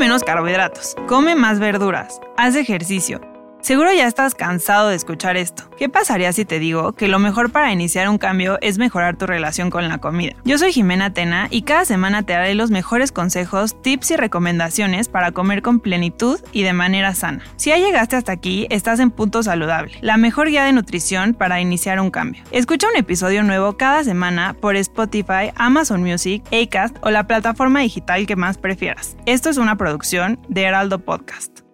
menos carbohidratos, come más verduras, haz ejercicio, Seguro ya estás cansado de escuchar esto. ¿Qué pasaría si te digo que lo mejor para iniciar un cambio es mejorar tu relación con la comida? Yo soy Jimena Tena y cada semana te daré los mejores consejos, tips y recomendaciones para comer con plenitud y de manera sana. Si ya llegaste hasta aquí, estás en punto saludable, la mejor guía de nutrición para iniciar un cambio. Escucha un episodio nuevo cada semana por Spotify, Amazon Music, Acast o la plataforma digital que más prefieras. Esto es una producción de Heraldo Podcast.